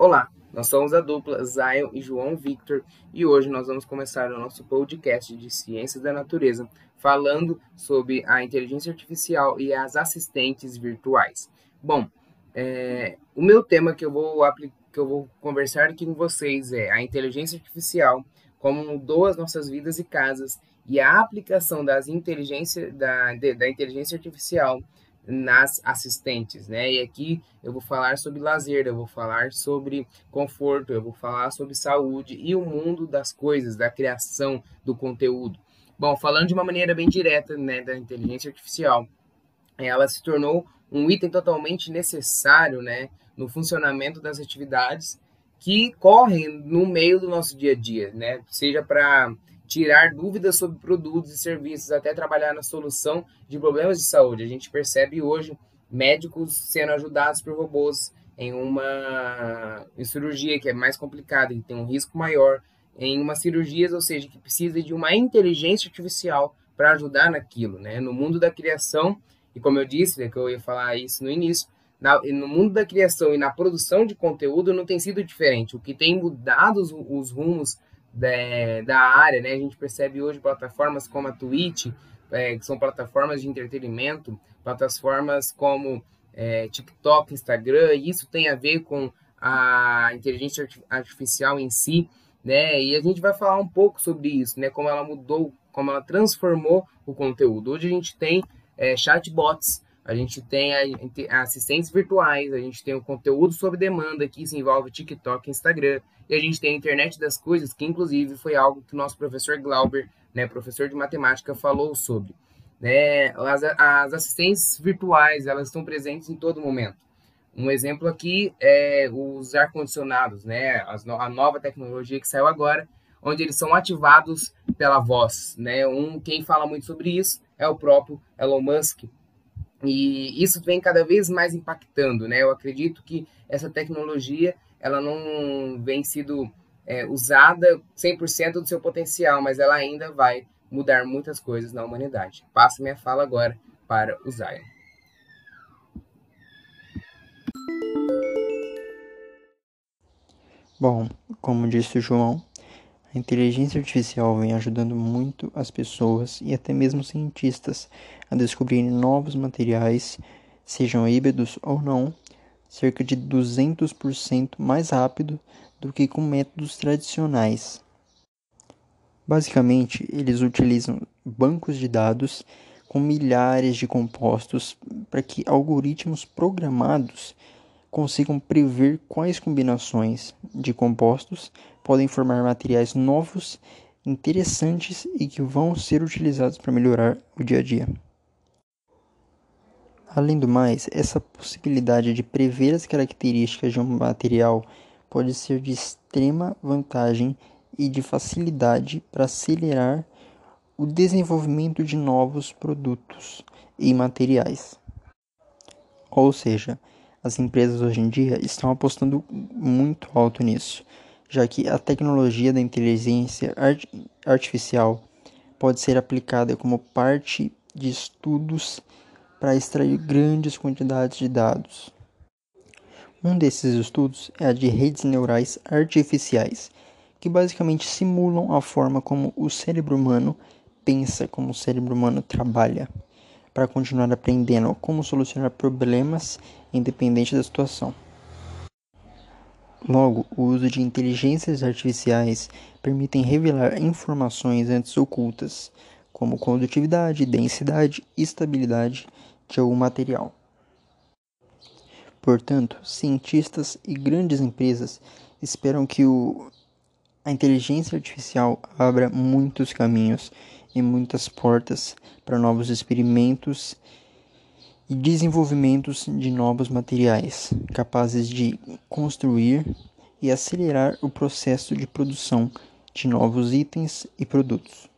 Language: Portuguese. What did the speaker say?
Olá, nós somos a dupla Zion e João Victor e hoje nós vamos começar o nosso podcast de Ciências da Natureza falando sobre a inteligência artificial e as assistentes virtuais. Bom, é, o meu tema que eu vou que eu vou conversar aqui com vocês é a inteligência artificial, como mudou as nossas vidas e casas e a aplicação das inteligência, da, de, da inteligência artificial nas assistentes, né? E aqui eu vou falar sobre lazer, eu vou falar sobre conforto, eu vou falar sobre saúde e o mundo das coisas, da criação do conteúdo. Bom, falando de uma maneira bem direta, né, da inteligência artificial, ela se tornou um item totalmente necessário, né, no funcionamento das atividades que correm no meio do nosso dia a dia, né? Seja para tirar dúvidas sobre produtos e serviços, até trabalhar na solução de problemas de saúde. A gente percebe hoje médicos sendo ajudados por robôs em uma em cirurgia que é mais complicada, que tem um risco maior, em uma cirurgia, ou seja, que precisa de uma inteligência artificial para ajudar naquilo, né? No mundo da criação, e como eu disse, né, que eu ia falar isso no início, na, no mundo da criação e na produção de conteúdo não tem sido diferente. O que tem mudado os, os rumos da, da área, né? A gente percebe hoje plataformas como a Twitch, é, que são plataformas de entretenimento, plataformas como é, TikTok, Instagram, e isso tem a ver com a inteligência artificial em si, né? E a gente vai falar um pouco sobre isso, né? Como ela mudou, como ela transformou o conteúdo. Hoje a gente tem é, chatbots, a gente tem assistentes virtuais, a gente tem o conteúdo sob demanda que se envolve TikTok Instagram, e a gente tem a internet das coisas, que inclusive foi algo que o nosso professor Glauber, né, professor de matemática, falou sobre. Né? As, as assistentes virtuais, elas estão presentes em todo momento. Um exemplo aqui é os ar-condicionados, né? a nova tecnologia que saiu agora, onde eles são ativados pela voz. Né? Um, quem fala muito sobre isso é o próprio Elon Musk, e isso vem cada vez mais impactando, né? Eu acredito que essa tecnologia ela não vem sido é, usada 100% do seu potencial, mas ela ainda vai mudar muitas coisas na humanidade. Passo minha fala agora para o Zion. Bom, como disse o João, a inteligência artificial vem ajudando muito as pessoas e até mesmo cientistas a descobrirem novos materiais, sejam híbridos ou não, cerca de 200% mais rápido do que com métodos tradicionais. Basicamente, eles utilizam bancos de dados com milhares de compostos para que algoritmos programados consigam prever quais combinações de compostos podem formar materiais novos, interessantes e que vão ser utilizados para melhorar o dia a dia. Além do mais, essa possibilidade de prever as características de um material pode ser de extrema vantagem e de facilidade para acelerar o desenvolvimento de novos produtos e materiais. Ou seja, as empresas hoje em dia estão apostando muito alto nisso, já que a tecnologia da inteligência art artificial pode ser aplicada como parte de estudos para extrair grandes quantidades de dados. Um desses estudos é a de redes neurais artificiais, que basicamente simulam a forma como o cérebro humano pensa, como o cérebro humano trabalha para continuar aprendendo como solucionar problemas independente da situação. Logo, o uso de inteligências artificiais permitem revelar informações antes ocultas, como condutividade, densidade e estabilidade de algum material. Portanto, cientistas e grandes empresas esperam que o, a inteligência artificial abra muitos caminhos e muitas portas para novos experimentos e desenvolvimentos de novos materiais capazes de construir e acelerar o processo de produção de novos itens e produtos.